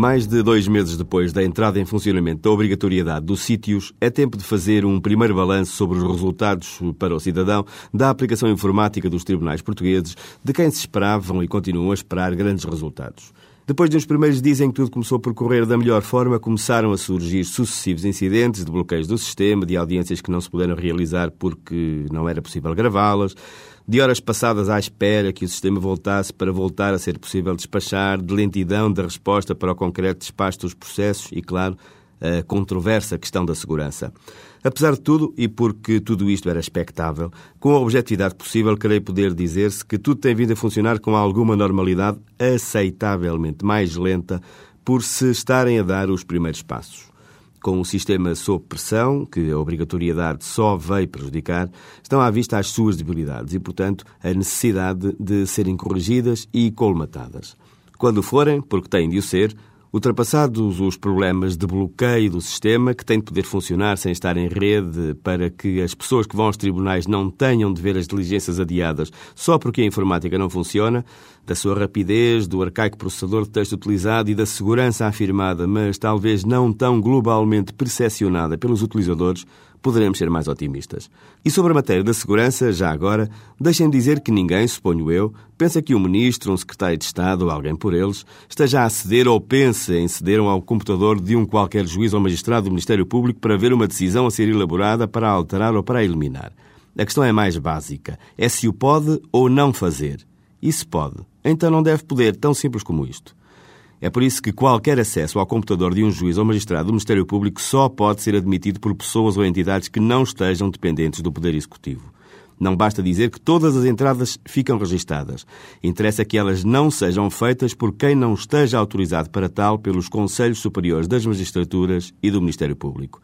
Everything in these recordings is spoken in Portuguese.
Mais de dois meses depois da entrada em funcionamento da obrigatoriedade dos sítios, é tempo de fazer um primeiro balanço sobre os resultados para o cidadão da aplicação informática dos tribunais portugueses, de quem se esperavam e continuam a esperar grandes resultados. Depois de uns primeiros dias em que tudo começou por correr da melhor forma, começaram a surgir sucessivos incidentes de bloqueios do sistema, de audiências que não se puderam realizar porque não era possível gravá-las, de horas passadas à espera que o sistema voltasse para voltar a ser possível despachar, de lentidão da resposta para o concreto despacho dos processos e, claro, a controversa questão da segurança. Apesar de tudo, e porque tudo isto era expectável, com a objetividade possível, creio poder dizer-se que tudo tem vindo a funcionar com alguma normalidade, aceitavelmente mais lenta, por se estarem a dar os primeiros passos com o sistema sob pressão, que a obrigatoriedade só veio prejudicar, estão à vista as suas debilidades e, portanto, a necessidade de serem corrigidas e colmatadas. Quando forem, porque têm de o ser, Ultrapassados os problemas de bloqueio do sistema, que tem de poder funcionar sem estar em rede para que as pessoas que vão aos tribunais não tenham de ver as diligências adiadas só porque a informática não funciona, da sua rapidez, do arcaico processador de texto utilizado e da segurança afirmada, mas talvez não tão globalmente percepcionada pelos utilizadores, poderemos ser mais otimistas. E sobre a matéria da segurança, já agora, deixem-me dizer que ninguém, suponho eu, pensa que um ministro, um secretário de Estado ou alguém por eles esteja a ceder ou pense em ceder ao computador de um qualquer juiz ou magistrado do Ministério Público para ver uma decisão a ser elaborada para alterar ou para eliminar. A questão é mais básica. É se o pode ou não fazer. E se pode, então não deve poder, tão simples como isto. É por isso que qualquer acesso ao computador de um juiz ou magistrado do Ministério Público só pode ser admitido por pessoas ou entidades que não estejam dependentes do Poder Executivo. Não basta dizer que todas as entradas ficam registadas. Interessa que elas não sejam feitas por quem não esteja autorizado para tal pelos Conselhos Superiores das Magistraturas e do Ministério Público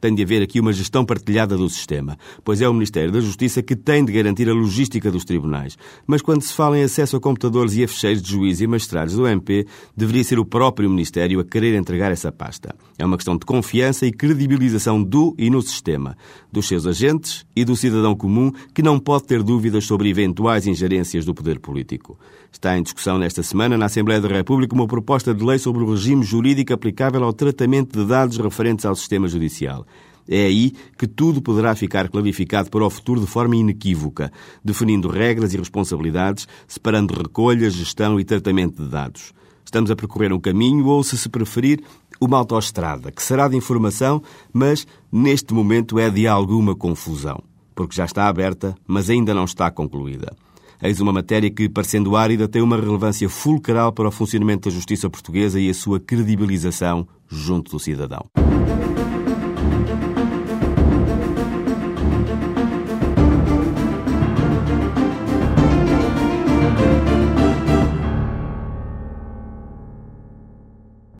tem de haver aqui uma gestão partilhada do sistema, pois é o Ministério da Justiça que tem de garantir a logística dos tribunais. Mas quando se fala em acesso a computadores e a fecheiros de juízes e magistrados do MP, deveria ser o próprio Ministério a querer entregar essa pasta. É uma questão de confiança e credibilização do e no sistema, dos seus agentes e do cidadão comum que não pode ter dúvidas sobre eventuais ingerências do poder político. Está em discussão nesta semana na Assembleia da República uma proposta de lei sobre o regime jurídico aplicável ao tratamento de dados referentes ao sistema judicial. É aí que tudo poderá ficar clarificado para o futuro de forma inequívoca, definindo regras e responsabilidades, separando recolha, gestão e tratamento de dados. Estamos a percorrer um caminho, ou, se se preferir, uma autoestrada, que será de informação, mas neste momento é de alguma confusão, porque já está aberta, mas ainda não está concluída. Eis uma matéria que, parecendo árida, tem uma relevância fulcral para o funcionamento da justiça portuguesa e a sua credibilização junto do cidadão.